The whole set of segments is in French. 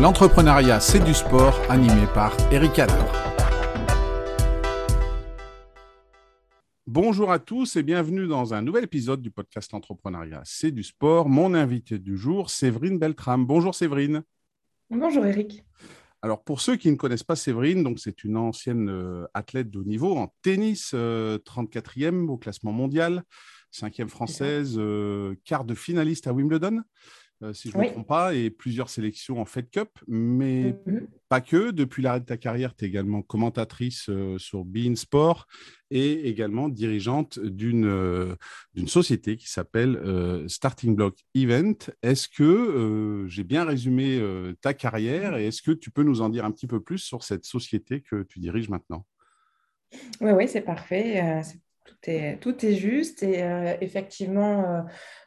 L'entrepreneuriat, c'est du sport, animé par Eric Adler. Bonjour à tous et bienvenue dans un nouvel épisode du podcast L'entrepreneuriat, c'est du sport. Mon invité du jour, Séverine Beltram. Bonjour Séverine. Bonjour Eric. Alors pour ceux qui ne connaissent pas Séverine, donc c'est une ancienne euh, athlète de haut niveau en tennis, 34e euh, au classement mondial, 5e française, euh, quart de finaliste à Wimbledon. Euh, si je ne me trompe pas, et plusieurs sélections en Fed Cup, mais mhm. pas que. Depuis l'arrêt de ta carrière, tu es également commentatrice euh, sur Bein Sport et également dirigeante d'une euh, d'une société qui s'appelle Starting Block Event. Est-ce que j'ai bien résumé ta carrière et est-ce que tu peux nous en dire un petit peu plus sur cette société que tu diriges maintenant? Oui, oui, c'est parfait. Tout est, juste. Et effectivement,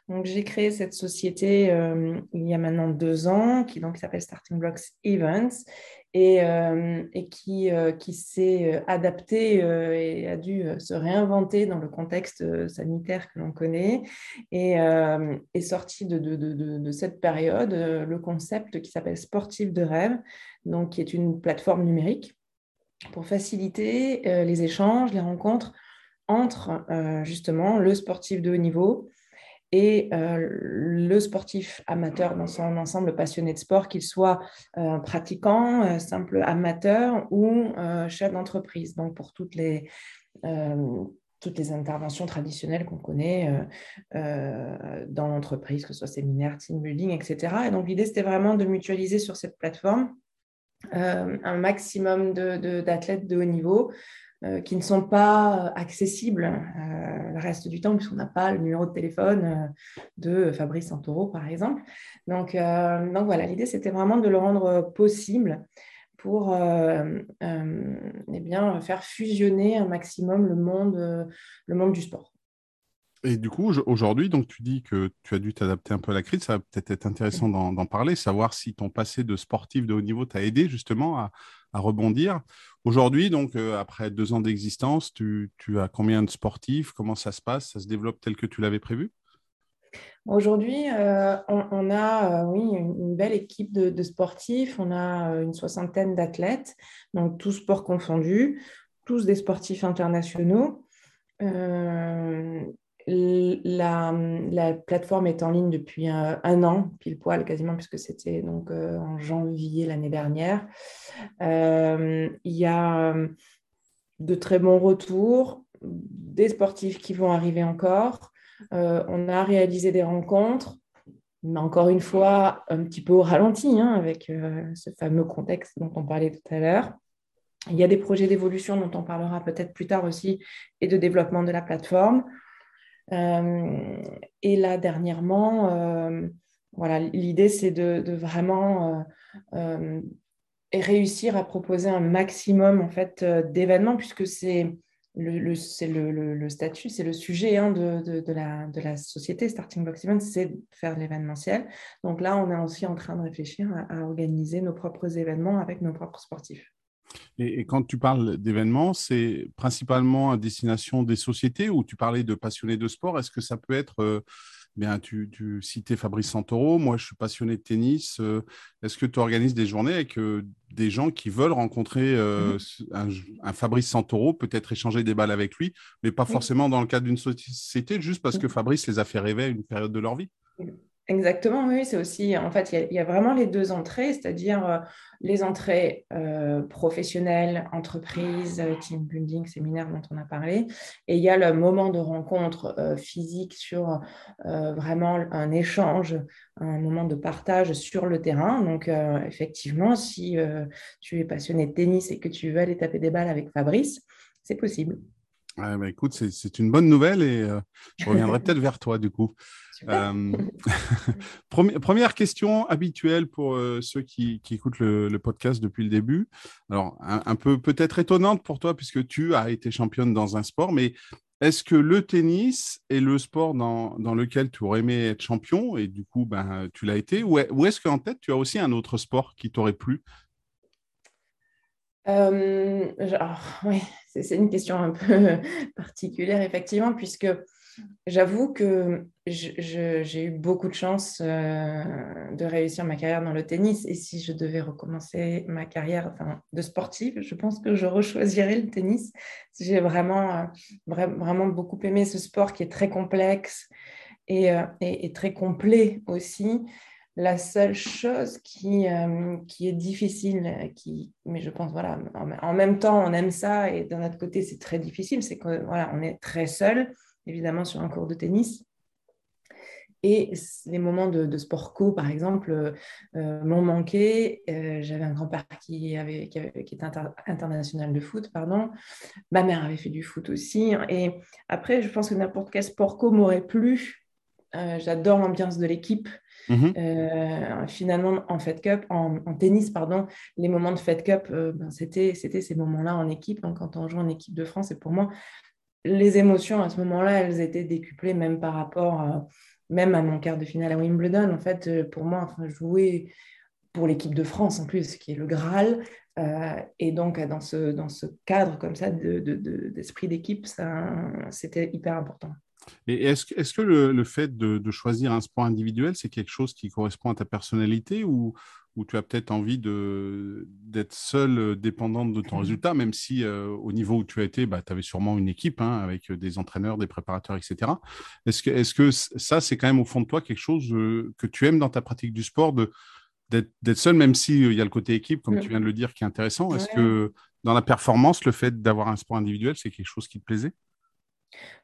donc, j'ai créé cette société euh, il y a maintenant deux ans, qui s'appelle Starting Blocks Events et, euh, qui, euh, s'est adaptée et a dû se réinventer dans le contexte sanitaire que l'on connaît et est sorti de, de, cette période le concept qui s'appelle Sportif de rêve, donc qui est une plateforme numérique pour faciliter les échanges, les rencontres entre justement le sportif de haut niveau et euh, le sportif amateur dans son ensemble passionné de sport, qu'il soit euh, pratiquant, euh, simple amateur ou chef d'entreprise. Donc pour toutes les, interventions traditionnelles qu'on connaît dans l'entreprise, que ce soit séminaire, team building, etc. Et donc l'idée, c'était vraiment de mutualiser sur cette plateforme un maximum d'athlètes de, haut niveau euh, qui ne sont pas accessibles euh, le reste du temps, puisqu'on n'a pas le numéro de téléphone euh, de Fabrice Santoro, par exemple. Donc, donc voilà, l'idée, c'était vraiment de le rendre possible pour eh bien, faire fusionner un maximum le monde, le monde du sport. Et du coup, aujourd'hui, tu dis que tu as dû t'adapter un peu à la crise. Ça va peut-être être intéressant d'en parler, savoir si ton passé de sportif de haut niveau t'a aidé justement à, rebondir. Aujourd'hui, donc euh, après deux ans d'existence, tu, as combien de sportifs? Comment ça se passe? Ça se développe tel que tu l'avais prévu? Aujourd'hui, euh, on, a euh, oui, une, belle équipe de, de, sportifs. On a une soixantaine d'athlètes, donc tous sports confondus, tous des sportifs internationaux. La, la, plateforme est en ligne depuis un, an, pile poil quasiment, puisque c'était donc euh, en janvier l'année dernière. Euh, il y a euh, de très bons retours, des sportifs qui vont arriver encore. on a réalisé des rencontres, mais encore une fois, un petit peu au ralenti, hein, avec ce fameux contexte dont on parlait tout à l'heure. Il y a des projets d'évolution dont on parlera peut-être plus tard aussi et de développement de la plateforme. Euh, et là, dernièrement, euh, voilà, l'idée, c'est de, vraiment euh, réussir à proposer un maximum en fait, d'événements, puisque c'est le, le, le, statut, c'est le sujet hein, de, de, la, de, la, société Starting Block Event, c'est faire l'événementiel. Donc là, on est aussi en train de réfléchir à organiser nos propres événements avec nos propres sportifs. Et, quand tu parles d'événements, c'est principalement à destination des sociétés ou tu parlais de passionnés de sport? Est-ce que ça peut être, euh, bien, tu, citais Fabrice Santoro, moi je suis passionné de tennis. Euh, est-ce que tu organises des journées avec euh, des gens qui veulent rencontrer mm-hmm. un, Fabrice Santoro, peut-être échanger des balles avec lui, mais pas forcément dans le cadre d'une société, juste parce que mm. Fabrice les a fait rêver à une période de leur vie? Exactement, oui, c'est aussi, en fait, il y, a vraiment les deux entrées, c'est-à-dire euh, les entrées euh, professionnelles, entreprises, euh, team building, séminaire dont on a parlé, et il y a le moment de rencontre physique sur vraiment un échange, un moment de partage sur le terrain. Donc, effectivement, si tu es passionné de tennis et que tu veux aller taper des balles avec Fabrice, c'est possible. Bah, écoute, c'est une bonne nouvelle et je reviendrai peut-être vers toi du coup. Euh, première question habituelle pour euh, ceux qui, écoutent le, podcast depuis le début. Alors, un, peu peut-être étonnante pour toi puisque tu as été championne dans un sport, mais est-ce que le tennis est le sport dans, lequel tu aurais aimé être champion et du coup, ben, tu l'as été? Ou est-ce qu'en tête, tu as aussi un autre sport qui t'aurait plu euh, Oui, c'est une question un peu particulière, effectivement, puisque j'avoue que j'ai eu beaucoup de chance euh, de réussir ma carrière dans le tennis. Et si je devais recommencer ma carrière de sportive, je pense que je rechoisirais le tennis. J'ai vraiment, euh, vraiment beaucoup aimé ce sport qui est très complexe et, euh, et très complet aussi. La seule chose qui, euh, qui est difficile, qui, mais je pense, voilà, en, même temps, on aime ça et d'un autre côté, c'est très difficile, c'est qu'on voilà, on est très seul, évidemment, sur un cours de tennis. Et les moments de, sport co, par exemple, euh, m'ont manqué. Euh, j'avais un grand-père qui, avait, qui, était international de foot, pardon. Ma mère avait fait du foot aussi. Et après, je pense que n'importe quel sport co m'aurait plu. J'adore l'ambiance de l'équipe. Mhm. Euh, finalement, en Fed Cup, en, tennis, pardon, les moments de Fed Cup, euh, ben, c'était, c'était ces moments-là en équipe. quand on joue en équipe de France, et pour moi, les émotions à ce moment-là, elles étaient décuplées même par rapport même à mon quart de finale à Wimbledon. En fait, euh, pour moi, enfin, jouer pour l'équipe de France en plus, qui est le Graal. et donc, dans ce, dans ce cadre comme ça d'esprit de, d'équipe, c'était hyper important. Et est-ce, est que le, fait de, choisir un sport individuel, c'est quelque chose qui correspond à ta personnalité ou, ou tu as peut-être envie d'être seule, euh, dépendante de ton résultat, même si euh, au niveau où tu as été, bah, tu avais sûrement une équipe hein, avec euh, des entraîneurs, des préparateurs, etc. Est-ce que, ça, c'est quand même au fond de toi quelque chose que tu aimes dans ta pratique du sport, de, d'être, seule, même s'il y a le côté équipe, comme tu viens de le dire, qui est intéressant? Est-ce que dans la performance, le fait d'avoir un sport individuel, c'est quelque chose qui te plaisait?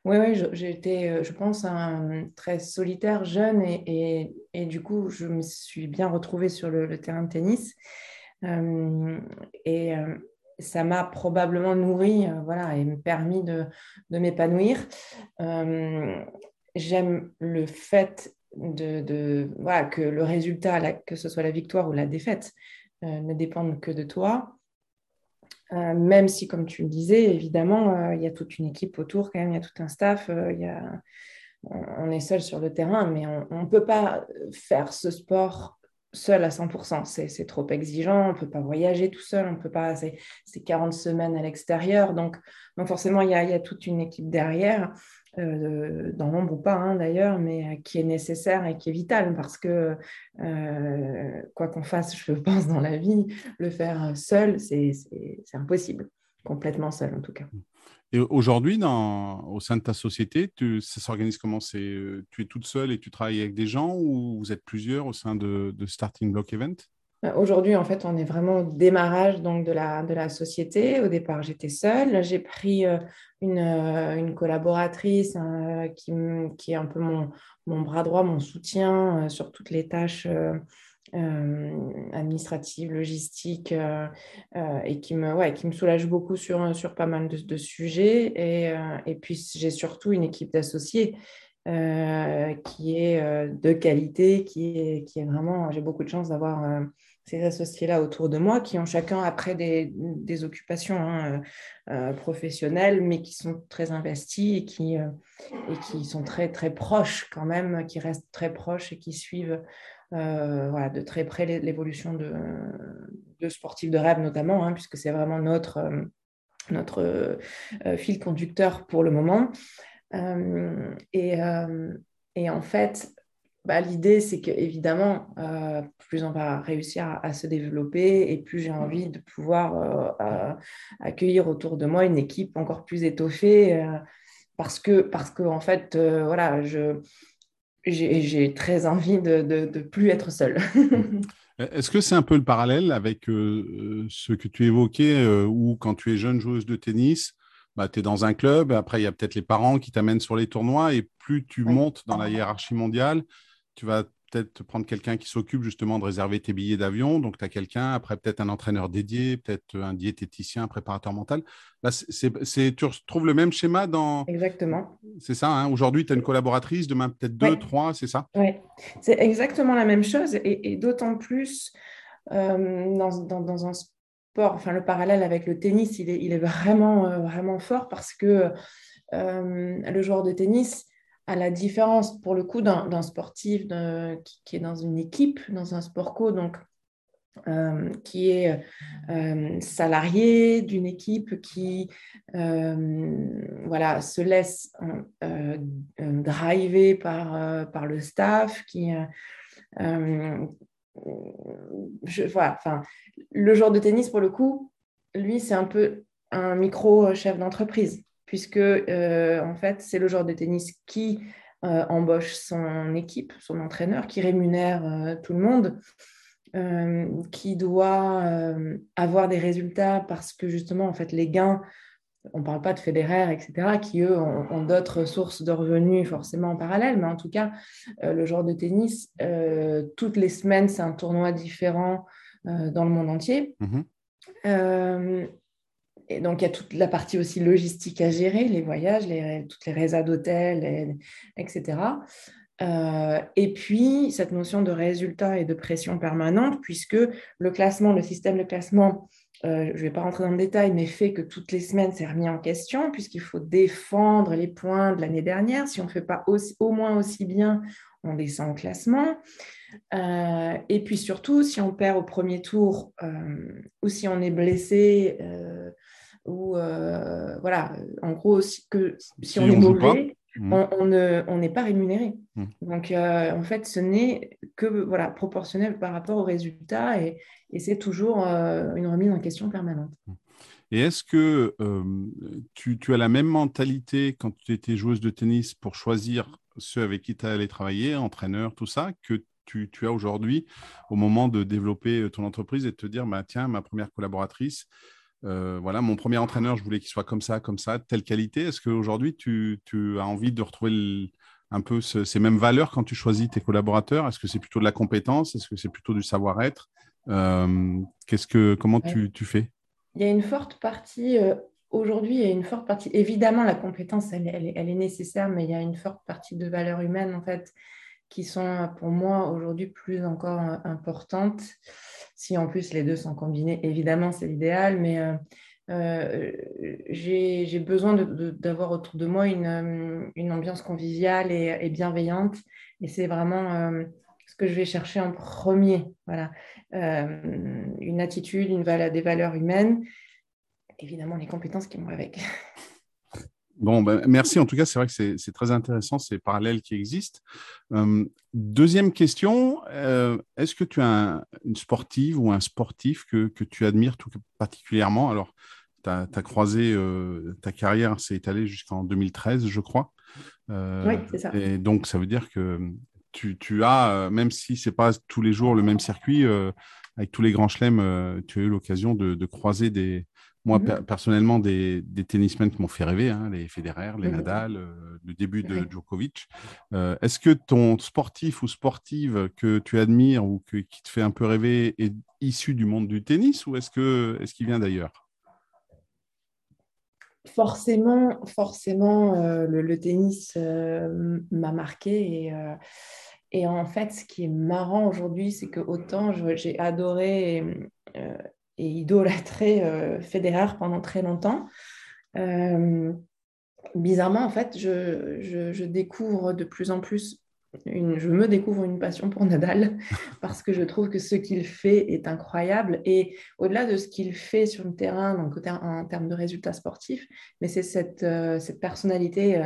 Oui, j'ai été, euh, je pense, un, très solitaire, jeune, et, et, du coup, je me suis bien retrouvée sur le, terrain de tennis. Euh, et euh, ça m'a probablement nourri voilà, et permis de, de m'épanouir. J'aime le fait de, voilà, que le résultat, que ce soit la victoire ou la défaite, ne dépende que de toi. Euh, même si, comme tu le disais, évidemment, euh, il y a toute une équipe autour, quand même, il y a tout un staff, euh, y a... on est seul sur le terrain, mais on ne peut pas faire ce sport seul à 100%. C'est trop exigeant, on ne peut pas voyager tout seul, on peut pas, c'est 40 semaines à l'extérieur, donc, donc forcément, il y a toute une équipe derrière. Euh, dans l'ombre ou pas hein, d'ailleurs, mais euh, qui est nécessaire et qui est vital parce que euh, quoi qu'on fasse, je pense, dans la vie, le faire seul, c'est impossible, complètement seul en tout cas. Et aujourd'hui, au sein de ta société, ça s'organise comment? Tu es toute seule et tu travailles avec des gens ou vous êtes plusieurs au sein de, Starting Block Event? Aujourd'hui, en fait, on est vraiment au démarrage donc, de, la, de la société. Au départ, j'étais seule. J'ai pris euh, une, euh, une, collaboratrice qui, qui, est un peu mon, mon bras droit, mon soutien sur toutes les tâches administratives, logistiques, et qui me, ouais, qui me soulage beaucoup sur, sur pas mal de, de sujets. Et, et puis, j'ai surtout une équipe d'associés. qui est de qualité, qui est, qui est vraiment, j'ai beaucoup de chance d'avoir ces associés-là autour de moi qui ont chacun après des, occupations hein, euh, euh, professionnelles, mais qui sont très investis et qui, euh, et qui sont très, très proches quand même, qui restent très proches et qui suivent voilà, de très près l'évolution de, de, sportifs de rêve notamment, hein, puisque c'est vraiment notre, notre fil conducteur pour le moment. et, et en fait, bah, l'idée, c'est qu'évidemment, euh, plus on va réussir à, se développer et plus j'ai envie de pouvoir euh, euh, accueillir autour de moi une équipe encore plus étoffée parce que, parce que en fait, voilà, je, j'ai, très envie de ne plus être seule. Est-ce que c'est un peu le parallèle avec ce que tu évoquais où quand tu es jeune joueuse de tennis, bah, tu es dans un club, après il y a peut-être les parents qui t'amènent sur les tournois et plus tu montes dans la hiérarchie mondiale, tu vas peut-être prendre quelqu'un qui s'occupe justement de réserver tes billets d'avion. Donc, tu as quelqu'un, après peut-être un entraîneur dédié, peut-être un diététicien, un préparateur mental. Là, c'est, tu retrouves le même schéma dans... Exactement. C'est ça, hein. aujourd'hui, tu as une collaboratrice, demain peut-être deux, trois, c'est ça? Oui, c'est exactement la même chose. Et, d'autant plus euh, dans, un sport, enfin le parallèle avec le tennis, il est, il est vraiment, euh, vraiment fort parce que euh, le joueur de tennis, à la différence, pour le coup, d'un sportif qui, est dans une équipe, dans un sport co, donc qui est salarié d'une équipe qui voilà, se laisse driver par, le staff, qui, voilà, enfin, le genre de tennis, pour le coup, lui, c'est un peu un micro-chef d'entreprise, puisque euh, en fait, c'est le genre de tennis qui euh, embauche son équipe, son entraîneur, qui rémunère euh, tout le monde, qui doit avoir des résultats parce que justement, en fait, les gains on ne parle pas de fédéraires, etc., qui, eux, ont, d'autres sources de revenus forcément en parallèle, mais en tout cas, le genre de tennis, toutes les semaines, c'est un tournoi différent dans le monde entier. Mhm. Et donc, il y a toute la partie aussi logistique à gérer, les voyages, toutes les résas d'hôtel, etc. et puis, cette notion de résultat et de pression permanente, puisque le classement, le système de classement euh, je ne vais pas rentrer dans le détail, mais fait que toutes les semaines, c'est remis en question, puisqu'il faut défendre les points de l'année dernière. Si on ne fait pas au moins aussi bien, on descend au classement. Euh, et puis surtout, si on perd au premier tour, euh, ou si on est blessé, ou voilà, en gros, si, que, si, on, est mauvais, mmh. on n'est pas rémunéré. Mmh. Donc, en fait, ce n'est que voilà, proportionnel par rapport aux résultats et, et c'est toujours euh, une remise en question permanente. Et est-ce que euh, tu, as la même mentalité quand tu étais joueuse de tennis pour choisir ceux avec qui tu allais travailler, entraîneur, tout ça, que tu, as aujourd'hui au moment de développer ton entreprise et de te dire, bah, tiens, ma première collaboratrice, euh, voilà, mon premier entraîneur, je voulais qu'il soit comme ça, comme ça, telle qualité. Est-ce qu'aujourd'hui, tu, tu as envie de retrouver un peu ces mêmes valeurs quand tu choisis tes collaborateurs? Est-ce que c'est plutôt de la compétence? Est-ce que c'est plutôt du savoir-être? Euh, qu'est-ce que, comment tu, tu, fais? Il y a une forte partie, euh, aujourd'hui, il y a une forte partie, évidemment, la compétence, elle, elle, elle, est nécessaire, mais il y a une forte partie de valeurs humaines, en fait, qui sont pour moi aujourd'hui plus encore euh, importantes. Si en plus les deux sont combinés, évidemment, c'est l'idéal, mais euh, j'ai besoin d'avoir autour de moi une, ambiance conviviale et, bienveillante. Et c'est vraiment ce que je vais chercher en premier. Voilà. Euh, une attitude, des valeurs humaines, évidemment les compétences qui vont avec. Bon, ben, merci. En tout cas, c'est vrai que c'est très intéressant ces parallèles qui existent. Euh, deuxième question, euh, est-ce que tu as une sportive ou un sportif que, que tu admires tout particulièrement? Alors, tu as, croisé ta carrière, s'est étalée jusqu'en 2013, je crois. oui, c'est ça. Et donc, ça veut dire que tu, as, euh, même si ce n'est pas tous les jours le même circuit, euh, avec tous les grands chelems, euh, tu as eu l'occasion de, croiser des, moi mhm. personnellement des, des tennismen qui m'ont fait rêver, hein, les Federer, les Nadal, le début de Djokovic. Est-ce que ton sportif ou sportive que tu admires ou qui te fait un peu rêver est issu du monde du tennis ou est-ce qu'il est qu'il vient d'ailleurs? Forcément, forcément, le, le, tennis m'a marqué et et en fait, ce qui est marrant aujourd'hui, c'est que autant j'ai adoré et, euh, idolâtré euh, Federer pendant très longtemps, euh, bizarrement, en fait, je, découvre de plus en plus, une, je me découvre une passion pour Nadal parce que je trouve que ce qu'il fait est incroyable. Et au-delà de ce qu'il fait sur le terrain, donc en termes de résultats sportifs, mais c'est cette, cette personnalité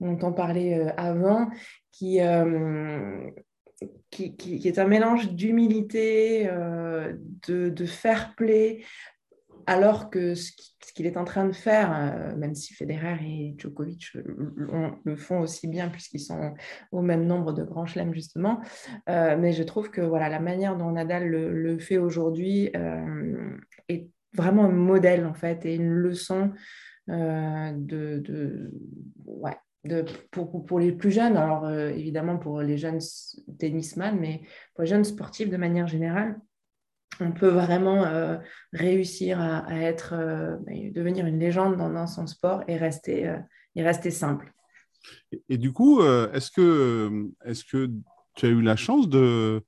dont on parlait avant, euh, qui, est un mélange d'humilité, euh, de, fair play, alors que ce qu'il est en train de faire, euh, même si Federer et Djokovic le font aussi bien puisqu'ils sont au même nombre de grands chelems justement, mais je trouve que voilà la manière dont Nadal le, fait aujourd'hui est vraiment un modèle en fait et une leçon de, de ouais, pour, les plus jeunes, alors euh, évidemment pour les jeunes tennisman, mais pour les jeunes sportifs de manière générale, on peut vraiment euh, réussir à, être, euh, devenir une légende dans, son sport et rester, et rester simple. Et, du coup, est-ce que, est que tu as eu la chance de,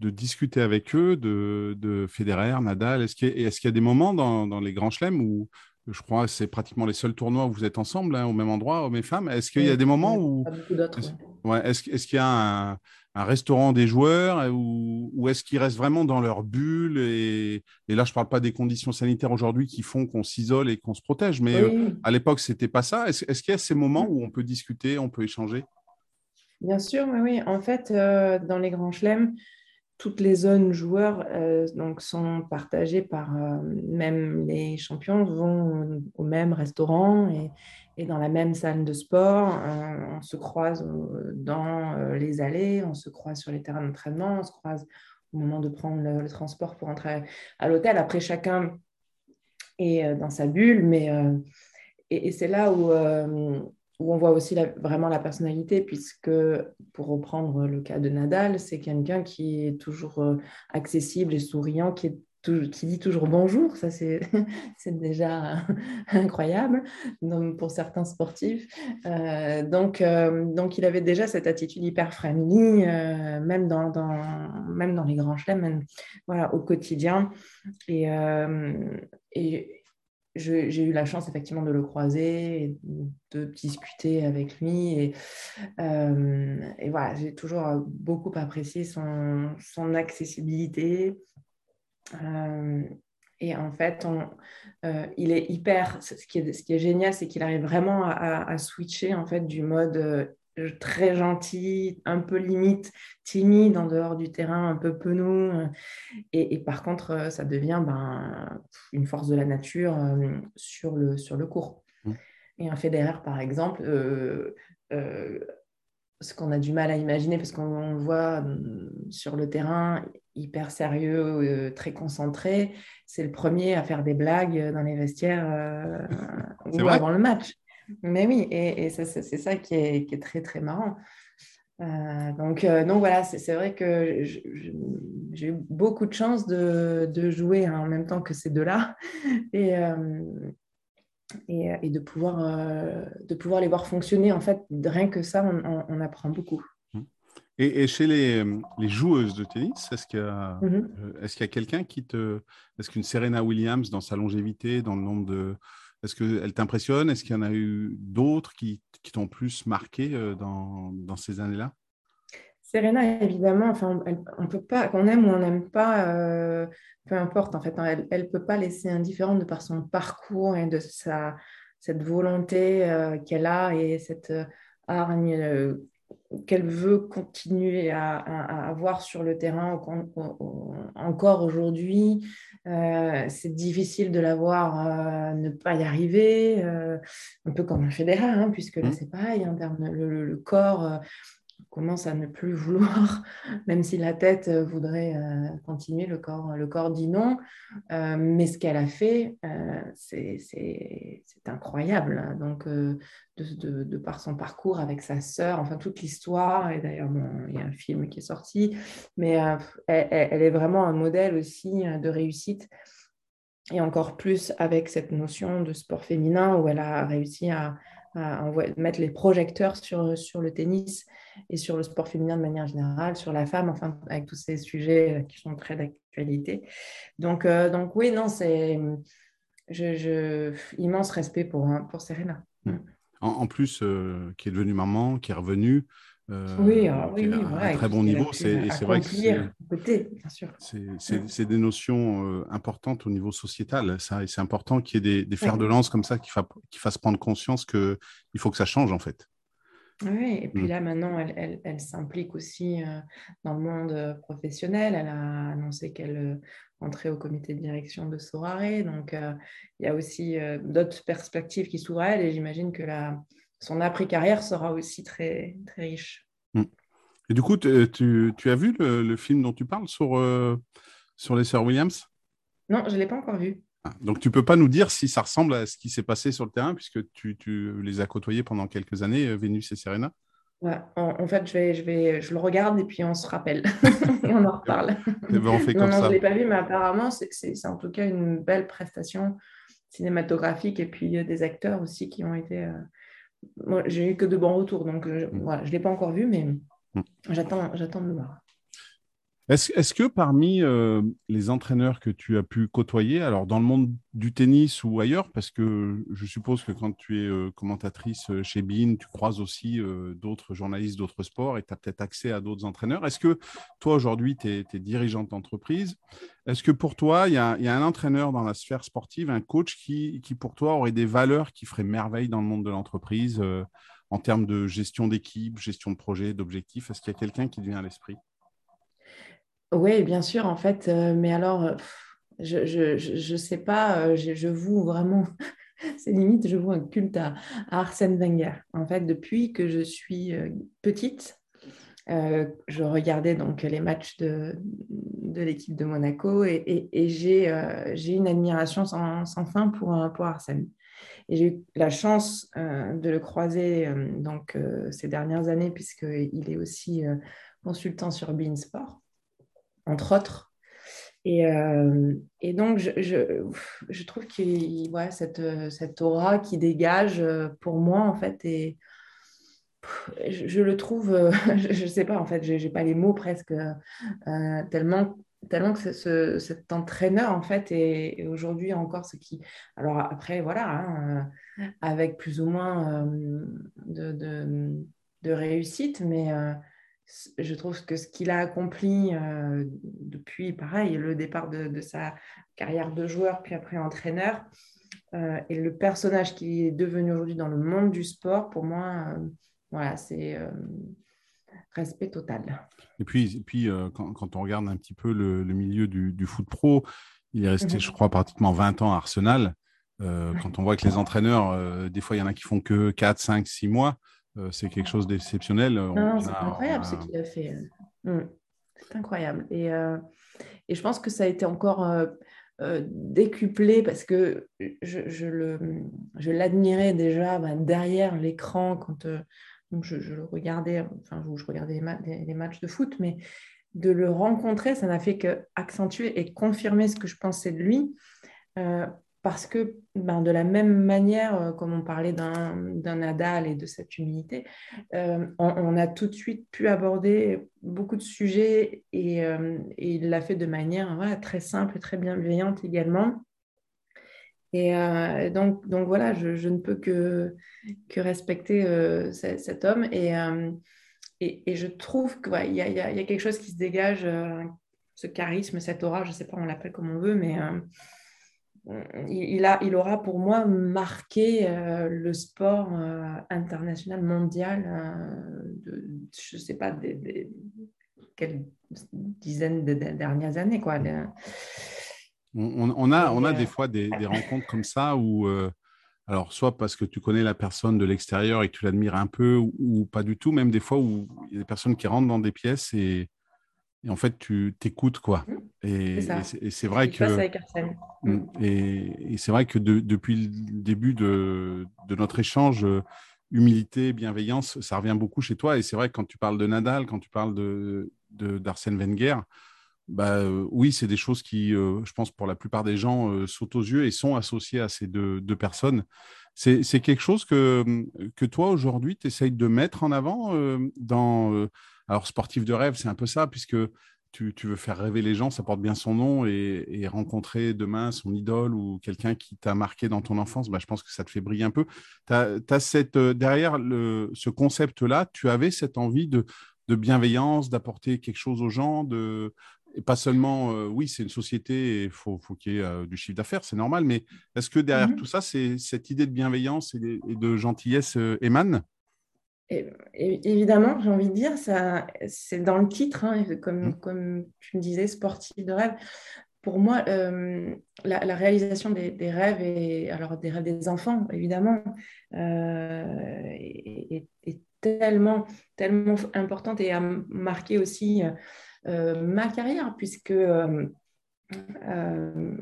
de discuter avec eux de, de Federer, Nadal Est-ce qu'il y, est y, a des moments dans, dans les grands chelems où, je crois que c'est pratiquement les seuls tournois où vous êtes ensemble, hein, au même endroit, hommes et femmes. Est-ce qu'il y a des moments où. Est-ce, ouais, qu'il y a un, restaurant des joueurs ou, est-ce qu'ils restent vraiment dans leur bulle et, là, je ne parle pas des conditions sanitaires aujourd'hui qui font qu'on s'isole et qu'on se protège, mais à l'époque, ce n'était pas ça. Est-ce qu'il y a ces moments où on peut discuter, on peut échanger? Bien sûr, oui, oui. En fait, dans les grands chelems, toutes les zones joueurs euh, donc sont partagées par euh, même les champions vont au, même restaurant et, et, dans la même salle de sport. Euh, on se croise dans les allées, on se croise sur les terrains d'entraînement, on se croise au moment de prendre le, transport pour entrer à l'hôtel. Après, chacun est dans sa bulle, mais et, c'est là où où on voit aussi vraiment la personnalité, puisque pour reprendre le cas de Nadal, c'est quelqu'un qui est toujours euh, accessible et souriant, qui, dit toujours bonjour, ça c'est déjà incroyable pour certains sportifs. Euh, donc, euh, donc il avait déjà cette attitude hyper friendly, même, dans, même les grands chelems, voilà, au quotidien. Et, j'ai eu la chance effectivement de le croiser et de discuter avec lui. Et, euh, voilà, j'ai toujours beaucoup apprécié son, son accessibilité. Euh, et en fait, euh, il est hyper. Ce qui est, ce qui est génial, c'est qu'il arrive vraiment à, à, switcher en fait du mode très gentil, un peu limite timide en dehors du terrain, un peu penaud. Euh, et, par contre, euh, ça devient ben, une force de la nature euh, sur, le, sur le court. Mmh. Et un Federer, par exemple, ce qu'on a du mal à imaginer, parce qu'on le voit sur le terrain, hyper sérieux, très concentré, c'est le premier à faire des blagues dans les vestiaires ou avant le match. Mais oui, et, c'est ça qui est, très, très marrant. Euh, donc, euh, donc voilà, c'est vrai que j'ai eu beaucoup de chance de, jouer en même temps que ces deux-là et, euh, et, de, pouvoir, de pouvoir les voir fonctionner. En fait, rien que ça, on, apprend beaucoup. Et, chez les, les, joueuses de tennis, est-ce qu'il y a, est a quelqu'un qui te... Est-ce qu'une Serena Williams, dans sa longévité, dans le nombre de est-ce qu'elle t'impressionne? Est-ce qu'il y en a eu d'autres qui, t'ont plus marqué euh, dans, ces années-là? Serena, évidemment, enfin, on peut pas, qu'on aime ou on n'aime pas, euh, peu importe, en fait, hein, elle ne peut pas laisser indifférente de par son parcours et de sa, cette volonté euh, qu'elle a et cette hargne qu'elle veut continuer à, avoir sur le terrain encore aujourd'hui. Euh, c'est difficile de la voir euh, ne pas y arriver, euh, un peu comme un fédéral, hein, puisque là mmh. c'est pareil, le, corps commence à ne plus vouloir, même si la tête euh, voudrait euh, continuer, le corps, le corps dit non. Euh, mais ce qu'elle a fait, c'est incroyable. Hein. Donc, de, par son parcours avec sa sœur, enfin toute l'histoire, et d'ailleurs, il y a un film qui est sorti, mais elle, est vraiment un modèle aussi de réussite. Et encore plus avec cette notion de sport féminin où elle a réussi à, mettre les projecteurs sur, sur le tennis et sur le sport féminin de manière générale, sur la femme, enfin, avec tous ces sujets euh, qui sont très d'actualité. Donc, euh, donc oui, non, c'est immense respect pour, hein, pour Serena. En, plus, euh, qui est devenue maman, qui est revenue, oui, ah oui, oui, un très bon niveau. C'est vrai que c'est des notions importantes au niveau sociétal. C'est important qu'il y ait des, des fers de lance comme ça qui, qui fassent prendre conscience qu'il faut que ça change en fait. Oui, et puis mmh. là maintenant, elle, elle, s'implique aussi euh, dans le monde euh, professionnel. Elle a annoncé qu'elle euh, entrait au comité de direction de Sorare. Donc, il y a aussi d'autres perspectives qui s'ouvrent à elle et j'imagine que la, son après-carrière sera aussi très, très riche. Mmh. Et du coup, tu, tu, as vu le, le, film dont tu parles sur, sur les sœurs Williams? Non, je ne l'ai pas encore vu. Ah, donc, tu peux pas nous dire si ça ressemble à ce qui s'est passé sur le terrain, puisque tu, les as côtoyés pendant quelques années, euh, Vénus et Serena? Ouais, en, fait, je, vais, je, vais, je le regarde et puis on se rappelle et on en reparle. Eh ben, on fait comme non, ça. je ne l'ai pas vu, mais apparemment, c'est en tout cas une belle prestation cinématographique et puis des acteurs aussi qui ont été. Euh... J'ai eu que de bons retours, donc euh, mm. voilà, je ne l'ai pas encore vu, mais mm. j'attends de le voir. Est-ce que parmi euh, les entraîneurs que tu as pu côtoyer, alors dans le monde du tennis ou ailleurs, parce que je suppose que quand tu es euh, commentatrice euh, chez BIN, tu croises aussi d'autres journalistes d'autres sports et tu as peut-être accès à d'autres entraîneurs. Est-ce que toi, aujourd'hui, tu es, dirigeante d'entreprise Est-ce que pour toi, il y, a, un entraîneur dans la sphère sportive, un coach qui, qui, pour toi, aurait des valeurs qui feraient merveille dans le monde de l'entreprise en termes de gestion d'équipe, gestion de projet, d'objectifs? Est-ce qu'il y a quelqu'un qui te vient à l'esprit? Oui, bien sûr, en fait. Euh, mais alors, euh, je ne sais pas, euh, je, voue vraiment, c'est limite, je voue un culte à, Arsène Wenger. En fait, depuis que je suis petite, je regardais donc les matchs de, de l'équipe de Monaco et, et, j'ai une admiration sans, sans, fin pour, pour Arsène. Et j'ai eu la chance de le croiser donc, ces dernières années, puisqu'il est aussi consultant sur Beansport entre autres. Et, euh, et donc, je, trouve qu'il ouais, cette, aura qui dégage, euh, pour moi, en fait, et je, le trouve, euh, je ne sais pas, en fait, je n'ai pas les mots presque, tellement, tellement que ce, cet entraîneur, en fait, est, aujourd'hui encore ce qui... Alors après, voilà, hein, avec plus ou moins de, réussite, mais je trouve que ce qu'il a accompli euh, depuis, pareil, le départ de, sa carrière de joueur, puis après entraîneur, euh, et le personnage qu'il est devenu aujourd'hui dans le monde du sport, pour moi, euh, voilà, c'est respect total. Et puis, et puis quand, on regarde un petit peu le, milieu du, foot pro, il est resté, mhm. je crois, pratiquement 20 ans à Arsenal. Quand on voit que les entraîneurs, des fois, il y en a qui font que 4, 5, 6 mois. Euh, c'est quelque chose d'exceptionnel. c'est incroyable ce qu'il a fait. Mm. C'est incroyable. Et, euh, et, je pense que ça a été encore euh, décuplé parce que je, je, je l'admirais déjà ben, derrière l'écran quand donc je, le regardais, enfin, je, regardais les, matchs de foot, mais de le rencontrer, ça n'a fait que accentuer et confirmer ce que je pensais de lui parce que ben, de la même manière, euh, comme on parlait d'un Nadal et de cette humilité, euh, on, a tout de suite pu aborder beaucoup de sujets et, euh, il l'a fait de manière très simple et très bienveillante également. Et donc, voilà, je, ne peux que, respecter cet homme et, je trouve qu'il y, y, a quelque chose qui se dégage, ce charisme, cette aura, je ne sais pas, on l'appelle comme on veut, mais il, a, il aura pour moi marqué euh, le sport euh, international, mondial, euh, de, je ne sais pas, des, quelles dizaines de, dernières années. Quoi. On, a, on a des fois des, rencontres comme ça où, alors soit parce que tu connais la personne de l'extérieur et que tu l'admires un peu ou, ou, pas du tout, même des fois où il y a des personnes qui rentrent dans des pièces et et en fait, tu t'écoutes, quoi. Mmh. Et, c'est vrai que. Mmh. Et, c'est vrai que depuis le début de, notre échange, euh, humilité, bienveillance, ça revient beaucoup chez toi. Et c'est vrai que quand tu parles de Nadal, quand tu parles de d'Arsène Wenger, bah, euh, oui, c'est des choses qui, euh, je pense, pour la plupart des gens, sautent aux yeux et sont associées à ces deux, deux personnes. C'est quelque chose que, que toi, aujourd'hui, tu essayes de mettre en avant dans alors, sportif de rêve, c'est un peu ça, puisque tu, veux faire rêver les gens, ça porte bien son nom, et, rencontrer demain son idole ou quelqu'un qui t'a marqué dans ton enfance, bah, je pense que ça te fait briller un peu. as cette, euh, derrière ce concept-là, tu avais cette envie de, bienveillance, d'apporter quelque chose aux gens, de, et pas seulement, euh, oui, c'est une société, il faut, qu'il y ait euh, du chiffre d'affaires, c'est normal, mais est-ce que derrière mmh tout ça, c'est cette idée de bienveillance et de, gentillesse émane? Évidemment, j'ai envie de dire, ça, c'est dans le titre, hein, comme, mmh. comme tu me disais, sportif de rêve. Pour moi, euh, la, réalisation des, rêves, et alors des rêves des enfants, évidemment, euh, est, tellement, tellement importante et a marqué aussi euh, ma carrière, puisque euh,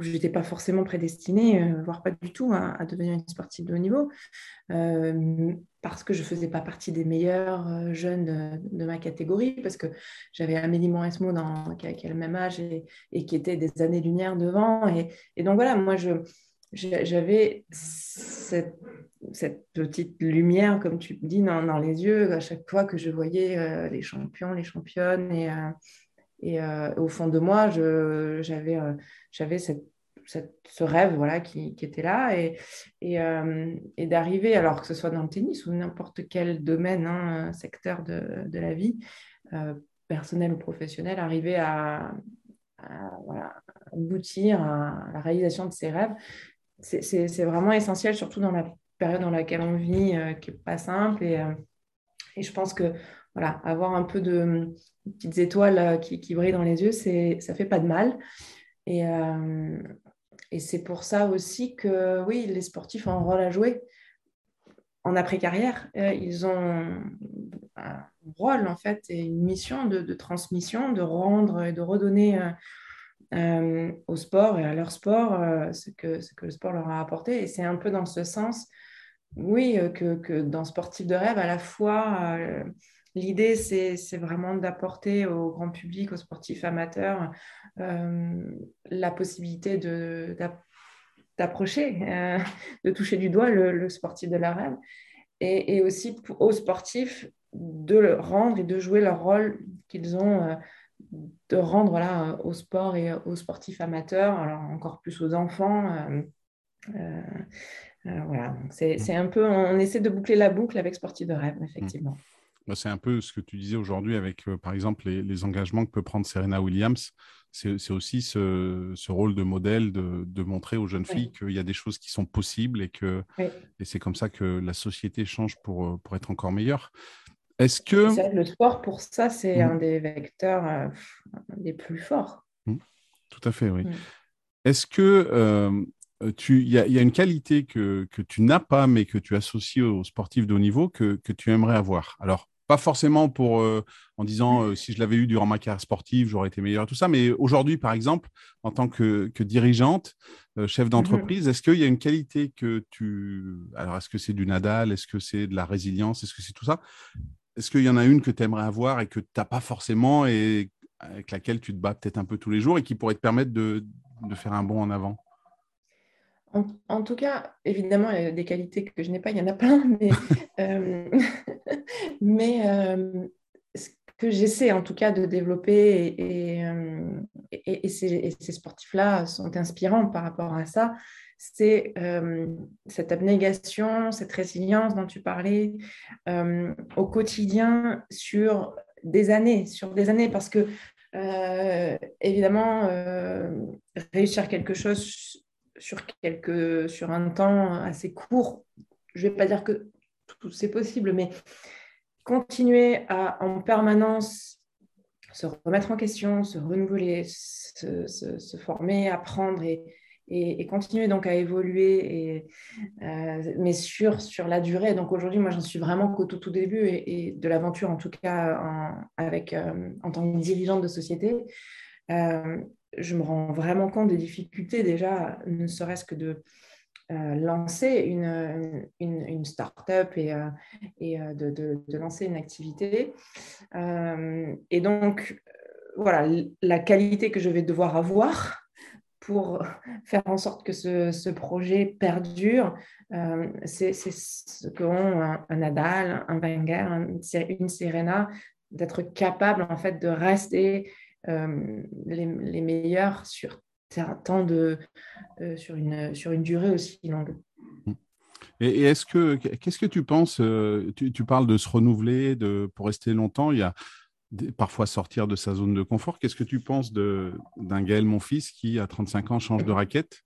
je n'étais pas forcément prédestinée, euh, voire pas du tout, à, devenir une sportive de haut niveau, euh, parce que je ne faisais pas partie des meilleurs jeunes de, ma catégorie, parce que j'avais Amélie Mauresmo dans, qui, a, le même âge et, qui était des années-lumière devant. Et, donc voilà, moi, j'avais cette, petite lumière, comme tu dis, dans, les yeux à chaque fois que je voyais les champions, les championnes. Et au fond de moi, j'avais j'avais cette ce rêve voilà, qui, était là et, et, et d'arriver, alors que ce soit dans le tennis ou n'importe quel domaine, hein, secteur de, la vie, personnel ou professionnel, arriver à, voilà, aboutir à la réalisation de ses rêves, c'est vraiment essentiel, surtout dans la période dans laquelle on vit, euh, qui n'est pas simple. Et, euh, et, je pense que voilà, avoir un peu de petites étoiles euh, qui, qui brillent dans les yeux, ça fait pas de mal. Et, et c'est pour ça aussi que oui, les sportifs ont un rôle à jouer en après-carrière. ils ont un rôle en fait et une mission de, transmission, de rendre et de redonner euh, au sport et à leur sport euh, ce, que, ce que le sport leur a apporté. Et c'est un peu dans ce sens, oui, euh, que, que dans Sportif de rêve, à la fois, l'idée, c'est vraiment d'apporter au grand public, aux sportifs amateurs, la possibilité d'approcher, de, toucher du doigt le, sportif de la rêve. Et, et, aussi aux sportifs de le rendre et de jouer leur rôle qu'ils ont de rendre voilà, au sport et aux sportifs amateurs, encore plus aux enfants. Euh, euh, euh, voilà, c'est un peu, on essaie de boucler la boucle avec Sportif de rêve, effectivement. Bah, c'est un peu ce que tu disais aujourd'hui avec, par exemple, les, engagements que peut prendre Serena Williams. C'est aussi ce, rôle de modèle de, montrer aux jeunes filles qu'il y a des choses qui sont possibles et que et c'est comme ça que la société change pour, pour être encore meilleure. Est-ce que... Le sport, pour ça, c'est mmh. un des vecteurs euh, les plus forts. Mmh. Tout à fait, oui. Mmh. Est-ce que euh, il y, a une qualité que, que tu n'as pas, mais que tu associes aux sportifs de haut niveau que, que tu aimerais avoir? Alors, pas forcément pour euh, en disant si je l'avais eu durant ma carrière sportive, j'aurais été meilleur, tout ça, mais aujourd'hui, par exemple, en tant que, que dirigeante, chef d'entreprise, est-ce qu'il y a une qualité que tu. Alors, est-ce que c'est du Nadal? Est-ce que c'est de la résilience? Est-ce que c'est tout ça? Est-ce qu'il y en a une que tu aimerais avoir et que tu n'as pas forcément et avec laquelle tu te bats peut-être un peu tous les jours et qui pourrait te permettre de, faire un bond en avant? En, tout cas, évidemment, il y a des qualités que je n'ai pas, il y en a plein, mais, euh, mais euh, ce que j'essaie en tout cas de développer et, et, euh, ces sportifs-là sont inspirants par rapport à ça, c'est euh, cette abnégation, cette résilience dont tu parlais euh, au quotidien sur des années, sur des années, parce que euh, évidemment, réussir quelque chose sur, quelque, sur un temps assez court, je ne vais pas dire que tout c'est possible, mais continuer à en permanence se remettre en question, se renouveler, se, se former, apprendre et, et, continuer donc à évoluer, et, euh, mais sur, sur la durée. Donc aujourd'hui, moi, j'en suis vraiment qu'au tout, tout début et, de l'aventure, en tout cas en, avec, euh, en tant que dirigeante de société. Euh, je me rends vraiment compte des difficultés déjà, ne serait-ce que de lancer une, une, start-up et, et de, de, lancer une activité. et donc, voilà, la qualité que je vais devoir avoir pour faire en sorte que ce, projet perdure, euh, c'est ce qu'ont un, un, Nadal, un Wenger, une Serena, d'être capable en fait de rester euh, les, meilleurs sur de, euh, sur, une, sur une durée aussi longue. Et, est-ce que qu'est-ce que tu penses tu, tu, parles de se renouveler, de pour rester longtemps. Il y a parfois sortir de sa zone de confort. Qu'est-ce que tu penses d'un Gaël, mon fils, qui à 35 ans change de raquette?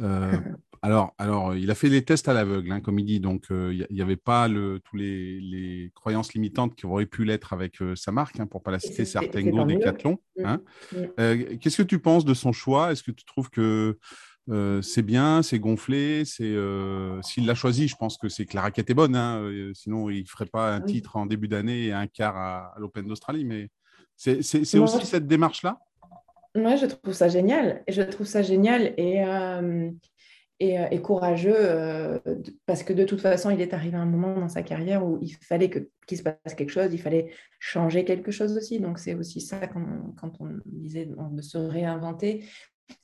Euh, alors, alors, il a fait les tests à l'aveugle, hein, comme il dit, donc euh, il n'y avait pas le, tous les, les, croyances limitantes qui auraient pu l'être avec euh, sa marque, hein, pour ne pas la citer, c'est Artengo Decathlon. Mm. Hein. Mm. Qu'est-ce que tu penses de son choix? Est-ce que tu trouves que c'est bien, c'est gonflé. C'est s'il l'a choisi, je pense que c'est que la raquette est bonne. Hein, sinon, il ferait pas un titre en début d'année et un quart à, l'Open d'Australie. Mais c'est aussi cette démarche-là? Moi, je trouve ça génial. Je trouve ça génial et, et, courageux parce que de toute façon, il est arrivé un moment dans sa carrière où il fallait qu'il se passe quelque chose, il fallait changer quelque chose aussi. Donc, c'est aussi ça quand, quand on disait de se réinventer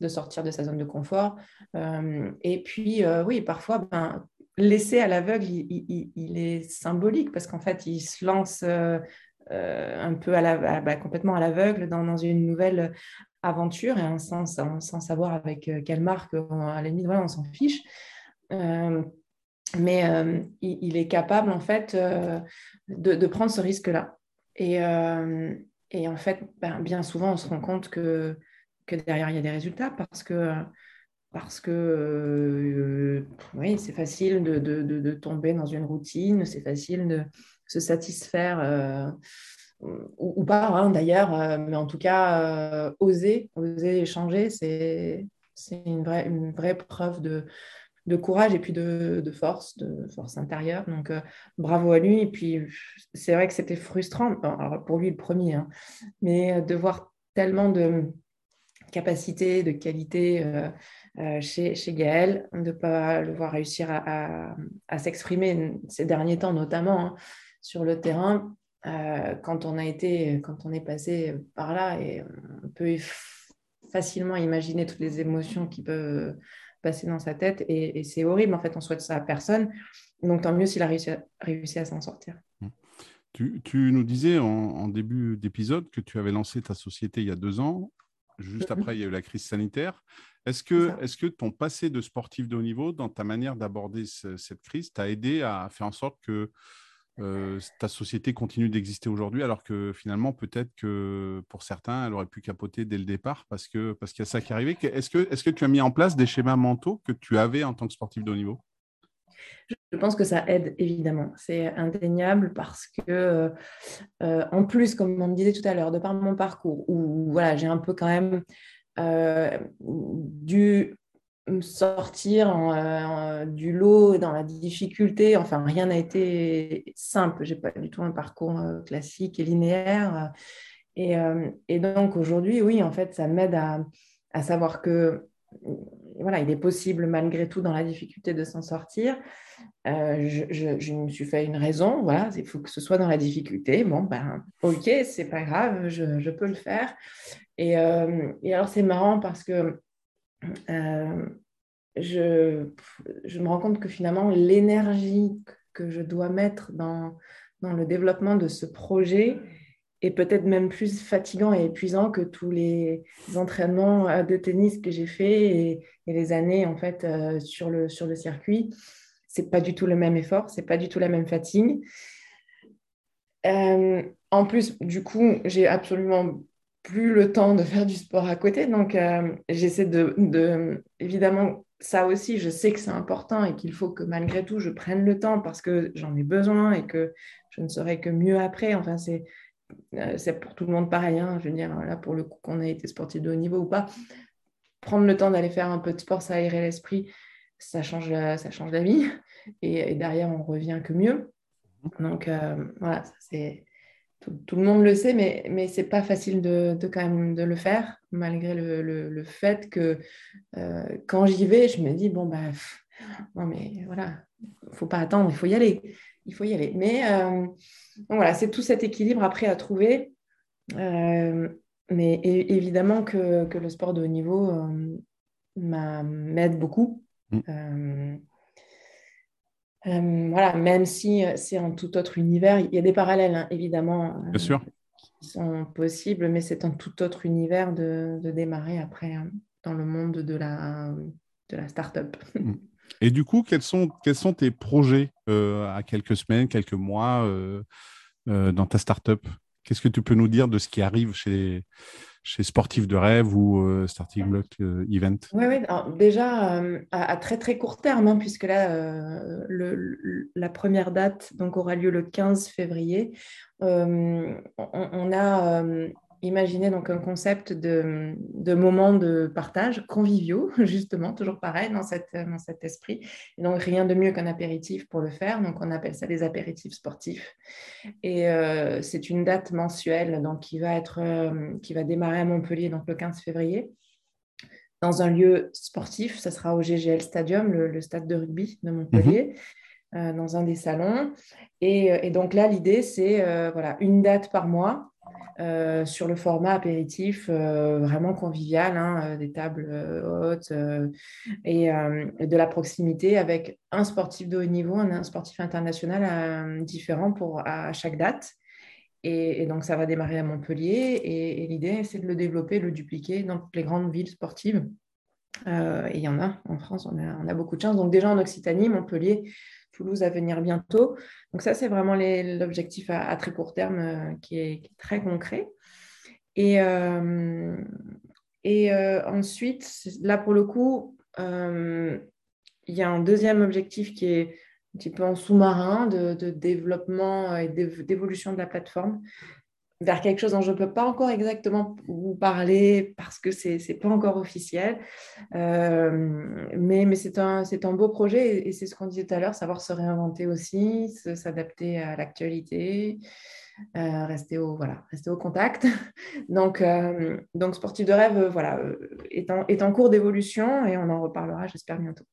de sortir de sa zone de confort. Euh, et puis, euh, oui, parfois, ben, laisser à l'aveugle, il, est symbolique parce qu'en fait, il se lance euh, un peu à la, bah, complètement à l'aveugle dans, une nouvelle aventure et sans, sans, savoir avec quelle marque, à la limite, voilà, on s'en fiche. mais il, est capable, en fait, de, prendre ce risque-là. Et, en fait, ben, bien souvent, on se rend compte que, derrière, il y a des résultats parce que parce que euh, oui, c'est facile de, tomber dans une routine, c'est facile de se satisfaire euh, ou, pas hein, d'ailleurs, euh, mais en tout cas, oser, oser échanger, c'est une vraie, une vraie preuve de, de courage et puis de, de, force, de force intérieure. Donc, bravo à lui. Et puis, c'est vrai que c'était frustrant, pour lui le premier, hein, mais de voir tellement de capacité, de qualité euh, chez, chez Gaël, de ne pas le voir réussir à, s'exprimer ces derniers temps, notamment hein, sur le terrain, euh, quand on a été, quand on est passé par là, et on peut facilement imaginer toutes les émotions qui peuvent passer dans sa tête, et, c'est horrible, en fait, on souhaite ça à personne, donc tant mieux s'il a réussi à, réussi à s'en sortir. Mmh. Tu, tu, nous disais en, en début d'épisode que tu avais lancé ta société il y a deux ans. Juste mmh après, il y a eu la crise sanitaire. Est-ce que, est que ton passé de sportif de haut niveau, dans ta manière d'aborder cette crise, t'a aidé à faire en sorte que euh, ta société continue d'exister aujourd'hui, alors que finalement, peut-être que pour certains, elle aurait pu capoter dès le départ parce qu'il parce qu'il y a ça qui est arrivé. Est-ce que, est que tu as mis en place des schémas mentaux que tu avais en tant que sportif de haut niveau? Je pense que ça aide évidemment, c'est indéniable parce que, euh, en plus, comme on me disait tout à l'heure, de par mon parcours, où voilà, j'ai un peu quand même euh, dû sortir euh, du lot dans la difficulté. Enfin, rien n'a été simple. J'ai pas du tout un parcours euh, classique et linéaire. Et, et donc aujourd'hui, oui, en fait, ça m'aide à, à, savoir que voilà, il est possible malgré tout dans la difficulté de s'en sortir. je, je, me suis fait une raison, voilà, il faut que ce soit dans la difficulté. Bon, ben, ok, c'est pas grave, je, je, peux le faire. Euh, et, alors, c'est marrant parce que euh, je, me rends compte que finalement, l'énergie que je dois mettre dans, dans le développement de ce projet est peut-être même plus fatigant et épuisant que tous les entraînements euh, de tennis que j'ai fait et, les années en fait sur, le, sur le circuit. C'est pas du tout le même effort, c'est pas du tout la même fatigue. en plus, du coup, j'ai absolument plus le temps de faire du sport à côté. Donc, euh, j'essaie de, Évidemment, ça aussi, je sais que c'est important et qu'il faut que malgré tout, je prenne le temps parce que j'en ai besoin et que je ne serai que mieux après. Enfin, c'est euh, c'est pour tout le monde pareil. Hein. Je veux dire, là, pour le coup, qu'on ait été sportif de haut niveau ou pas, prendre le temps d'aller faire un peu de sport, ça aérer l'esprit, ça change, ça change la vie. Et, derrière, on revient que mieux. Donc, euh, voilà, c'est tout, le monde le sait, mais, mais ce n'est pas facile de, de, quand même de le faire, malgré le, le, fait que euh, quand j'y vais, je me dis, bon, bah, non, mais voilà, il ne faut pas attendre, il faut y aller. Il faut y aller. Mais euh, voilà, c'est tout cet équilibre après à trouver. Euh, mais évidemment que, que, le sport de haut niveau m'aide beaucoup. Mm. Euh, voilà, même si euh, c'est un tout autre univers, il y a des parallèles hein, évidemment euh, qui sont possibles, mais c'est un tout autre univers de, démarrer après hein, dans le monde de la, de la start-up. Mm. Et du coup, quels sont, quels sont tes projets à quelques semaines, quelques mois dans ta start-up? Qu'est-ce que tu peux nous dire de ce qui arrive chez, chez Sportif de Rêve ou euh, Starting Block euh, Event Oui, oui. déjà euh, à, très très court terme, hein, puisque là, le, la première date donc, aura lieu le 15 février. on, a Imaginez donc un concept de, de moments de partage conviviaux, justement, toujours pareil dans, cette, dans cet esprit. Et donc, rien de mieux qu'un apéritif pour le faire. Donc, on appelle ça des apéritifs sportifs. Et euh, c'est une date mensuelle donc, qui, va être, euh, qui va démarrer à Montpellier donc, le 15 février dans un lieu sportif. Ça sera au GGL Stadium, le, stade de rugby de Montpellier. Mhm. Euh, dans un des salons. Et, et donc là, l'idée, c'est voilà, une date par mois euh, sur le format apéritif euh, vraiment convivial, hein, euh, des tables hautes et de la proximité avec un sportif de haut niveau, un, sportif international différent pour, à chaque date. Et, donc, ça va démarrer à Montpellier. Et, l'idée, c'est de le développer, de le dupliquer dans toutes les grandes villes sportives. Et il y en a en France, on a, beaucoup de chance. Donc, déjà en Occitanie, Montpellier, Toulouse à venir bientôt. Donc, ça, c'est vraiment l'objectif à, très court terme euh, qui, est, très concret. Et, euh, et ensuite, là, pour le coup, il y a un deuxième objectif qui est un petit peu en sous-marin de, développement et d'évolution de la plateforme vers quelque chose dont je ne peux pas encore exactement vous parler parce que ce n'est pas encore officiel. Euh, mais mais c'est un, un beau projet et, c'est ce qu'on disait tout à l'heure, savoir se réinventer aussi, s'adapter à l'actualité. Euh, rester, au, voilà, rester au contact. donc, euh, donc, Sportif de rêve voilà, est, en, est en cours d'évolution et on en reparlera, j'espère, bientôt.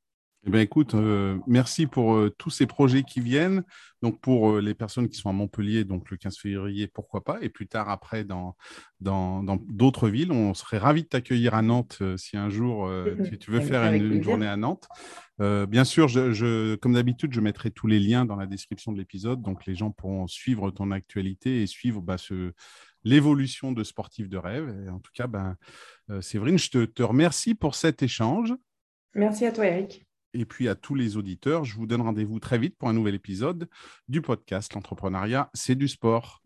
Eh bien, écoute, euh, merci pour euh, tous ces projets qui viennent. Donc, pour euh, les personnes qui sont à Montpellier, donc le 15 février, pourquoi pas. Et plus tard, après, dans d'autres dans, villes, on serait ravis de t'accueillir à Nantes si un jour tu, veux faire une, journée à Nantes. bien sûr, je, comme d'habitude, je mettrai tous les liens dans la description de l'épisode. Donc, les gens pourront suivre ton actualité et suivre bah, ce, l'évolution de Sportif de rêve. Et en tout cas, ben, Séverine, je te, te remercie pour cet échange. Merci à toi, Eric. Et puis à tous les auditeurs, je vous donne rendez-vous très vite pour un nouvel épisode du podcast L'entrepreneuriat, c'est du sport.